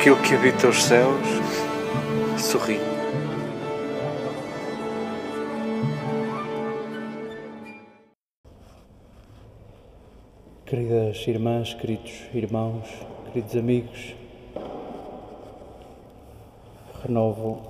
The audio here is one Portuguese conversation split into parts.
aquilo que habita os céus sorri. Queridas irmãs, queridos irmãos, queridos amigos, renovo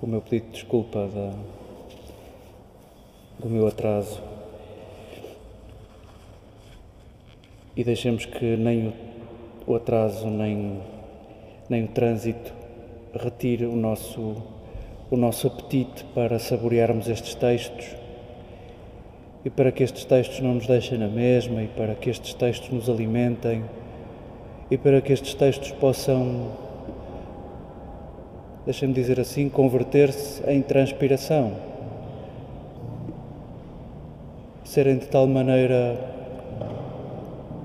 o meu pedido de desculpa da, do meu atraso e deixemos que nem o, o atraso nem, nem o trânsito retire o nosso, o nosso apetite para saborearmos estes textos e para que estes textos não nos deixem na mesma e para que estes textos nos alimentem e para que estes textos possam, deixem-me dizer assim, converter-se em transpiração, serem de tal maneira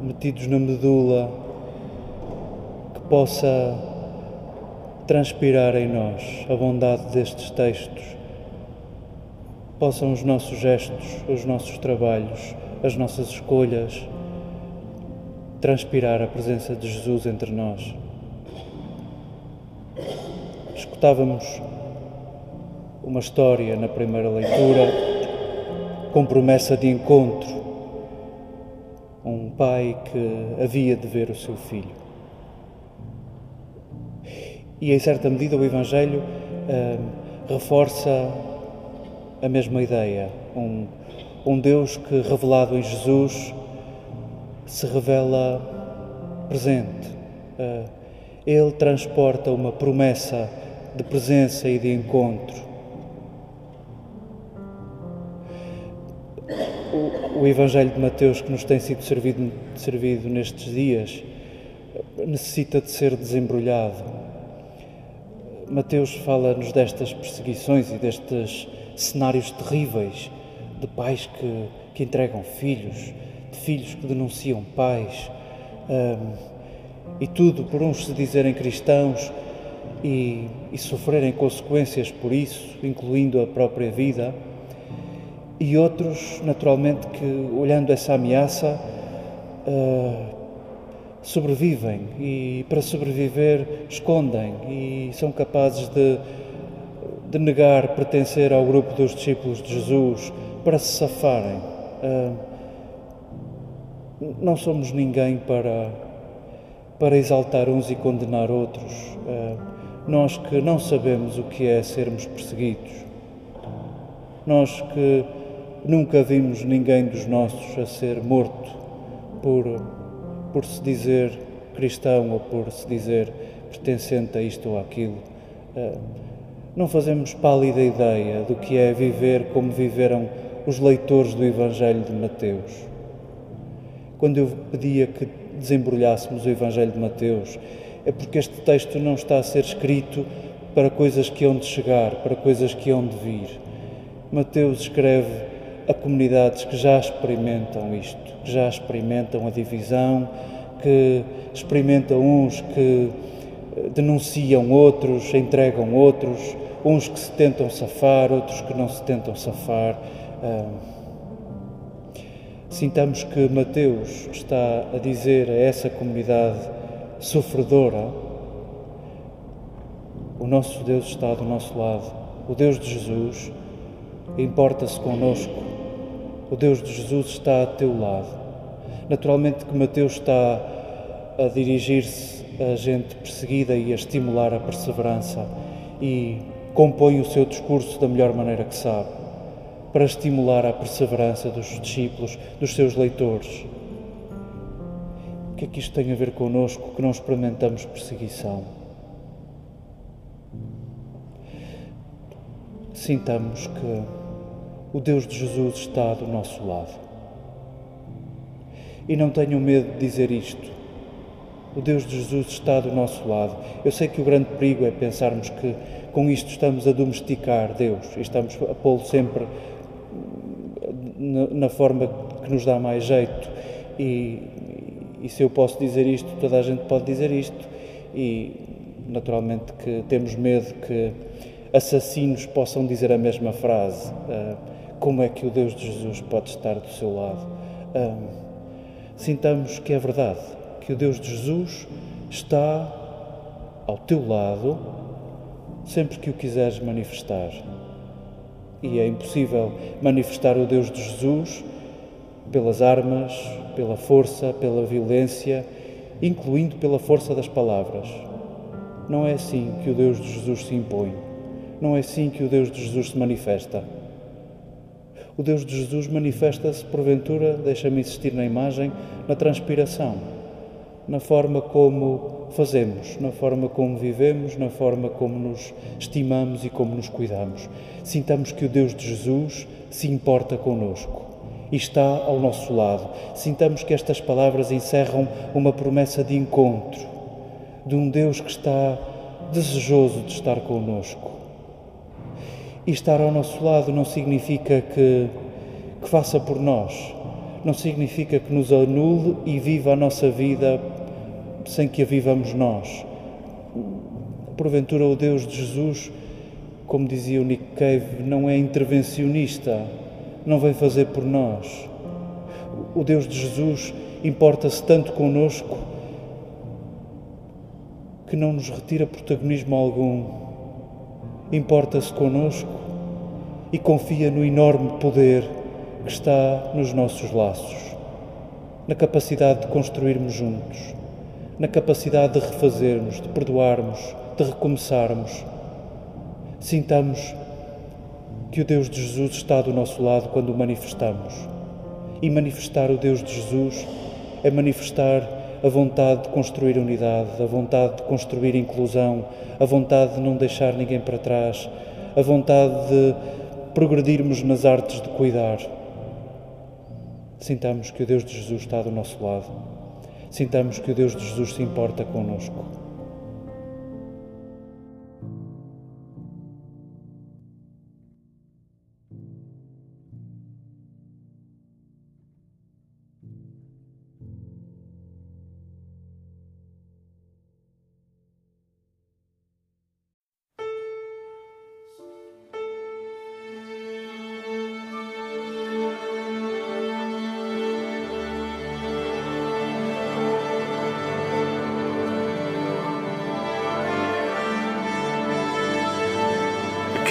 metidos na medula que possa transpirar em nós a bondade destes textos possam os nossos gestos, os nossos trabalhos, as nossas escolhas transpirar a presença de Jesus entre nós. Escutávamos uma história na primeira leitura com promessa de encontro. Um pai que havia de ver o seu filho. E em certa medida o Evangelho uh, reforça a mesma ideia. Um, um Deus que, revelado em Jesus, se revela presente. Uh, ele transporta uma promessa de presença e de encontro. O, o Evangelho de Mateus, que nos tem sido servido, servido nestes dias, necessita de ser desembrulhado. Mateus fala-nos destas perseguições e destes cenários terríveis de pais que, que entregam filhos, de filhos que denunciam pais, um, e tudo por uns se dizerem cristãos e, e, sofrerem consequências por isso, incluindo a própria vida, e outros, naturalmente, que olhando essa ameaça uh, sobrevivem e para sobreviver escondem e são capazes de de negar pertencer ao grupo dos discípulos de Jesus para se safarem. Uh, não somos ninguém para, para exaltar uns e condenar outros. Uh, nós que não sabemos o que é sermos perseguidos. Nós que nunca vimos ninguém dos nossos a ser morto por, por se dizer cristão ou por se dizer pertencente a isto ou aquilo. Uh, não fazemos pálida ideia do que é viver como viveram os leitores do Evangelho de Mateus. Quando eu pedia que desembrulhássemos o Evangelho de Mateus, é porque este texto não está a ser escrito para coisas que hão de chegar, para coisas que hão de vir. Mateus escreve a comunidades que já experimentam isto, que já experimentam a divisão, que experimentam uns que denunciam outros, entregam outros, uns que se tentam safar, outros que não se tentam safar. Sintamos que Mateus está a dizer a essa comunidade sofredora: o nosso Deus está do nosso lado, o Deus de Jesus importa-se conosco, o Deus de Jesus está a teu lado. Naturalmente que Mateus está a dirigir-se a gente perseguida e a estimular a perseverança e compõe o seu discurso da melhor maneira que sabe, para estimular a perseverança dos discípulos, dos seus leitores. O que é que isto tem a ver connosco que não experimentamos perseguição? Sintamos que o Deus de Jesus está do nosso lado. E não tenham medo de dizer isto o Deus de Jesus está do nosso lado. Eu sei que o grande perigo é pensarmos que com isto estamos a domesticar Deus e estamos a pô-lo sempre na, forma que nos dá mais jeito. E, e se eu posso dizer isto, toda a gente pode dizer isto. E naturalmente que temos medo que assassinos possam dizer a mesma frase. Como é que o Deus de Jesus pode estar do seu lado? Sintamos que é verdade que o Deus de Jesus está ao teu lado sempre que o quiseres manifestar. E é impossível manifestar o Deus de Jesus pelas armas, pela força, pela violência, incluindo pela força das palavras. Não é assim que o Deus de Jesus se impõe. Não é assim que o Deus de Jesus se manifesta. O Deus de Jesus manifesta-se, porventura, deixa-me insistir na imagem, na transpiração, na forma como fazemos, na forma como vivemos, na forma como nos estimamos e como nos cuidamos. Sintamos que o Deus de Jesus se importa conosco e está ao nosso lado. Sintamos que estas palavras encerram uma promessa de encontro, de um Deus que está desejoso de estar conosco. E estar ao nosso lado não significa que, que faça por nós, não significa que nos anule e viva a nossa vida sem que a vivamos nós. Porventura, o Deus de Jesus, como dizia o Nick Cave, não é intervencionista não vem fazer por nós. O Deus de Jesus importa-se tanto conosco que não nos retira protagonismo algum. Importa-se conosco e confia no enorme poder que está nos nossos laços, na capacidade de construirmos juntos, na capacidade de refazermos, de perdoarmos, de recomeçarmos. Sintamos que o Deus de Jesus está do nosso lado quando o manifestamos. E manifestar o Deus de Jesus é manifestar a vontade de construir unidade, a vontade de construir inclusão, a vontade de não deixar ninguém para trás, a vontade de progredirmos nas artes de cuidar. Sintamos que o Deus de Jesus está do nosso lado. Sintamos que o Deus de Jesus se importa conosco.